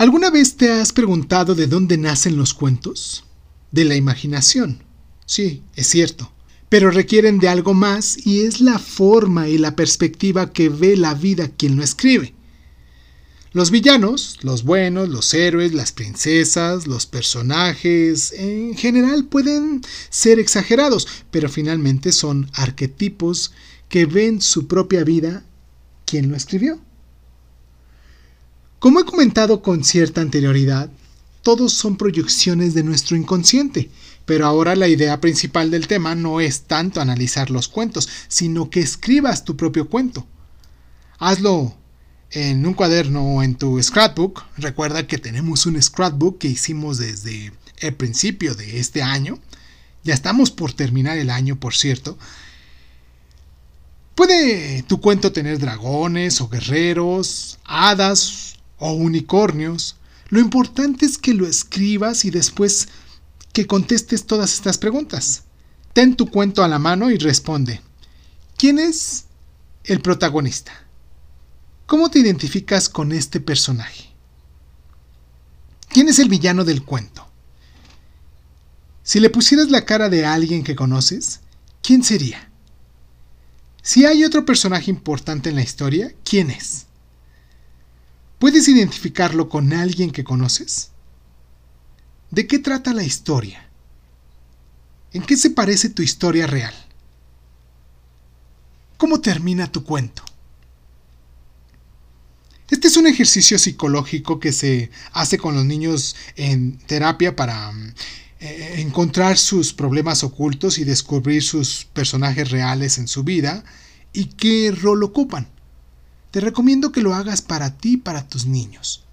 ¿Alguna vez te has preguntado de dónde nacen los cuentos? De la imaginación. Sí, es cierto. Pero requieren de algo más y es la forma y la perspectiva que ve la vida quien lo escribe. Los villanos, los buenos, los héroes, las princesas, los personajes, en general pueden ser exagerados, pero finalmente son arquetipos que ven su propia vida quien lo escribió. Como he comentado con cierta anterioridad, todos son proyecciones de nuestro inconsciente, pero ahora la idea principal del tema no es tanto analizar los cuentos, sino que escribas tu propio cuento. Hazlo en un cuaderno o en tu scrapbook. Recuerda que tenemos un scrapbook que hicimos desde el principio de este año. Ya estamos por terminar el año, por cierto. Puede tu cuento tener dragones o guerreros, hadas o unicornios. Lo importante es que lo escribas y después que contestes todas estas preguntas. Ten tu cuento a la mano y responde. ¿Quién es el protagonista? ¿Cómo te identificas con este personaje? ¿Quién es el villano del cuento? Si le pusieras la cara de alguien que conoces, ¿quién sería? Si hay otro personaje importante en la historia, ¿quién es? ¿Puedes identificarlo con alguien que conoces? ¿De qué trata la historia? ¿En qué se parece tu historia real? ¿Cómo termina tu cuento? Este es un ejercicio psicológico que se hace con los niños en terapia para eh, encontrar sus problemas ocultos y descubrir sus personajes reales en su vida y qué rol ocupan. Te recomiendo que lo hagas para ti y para tus niños.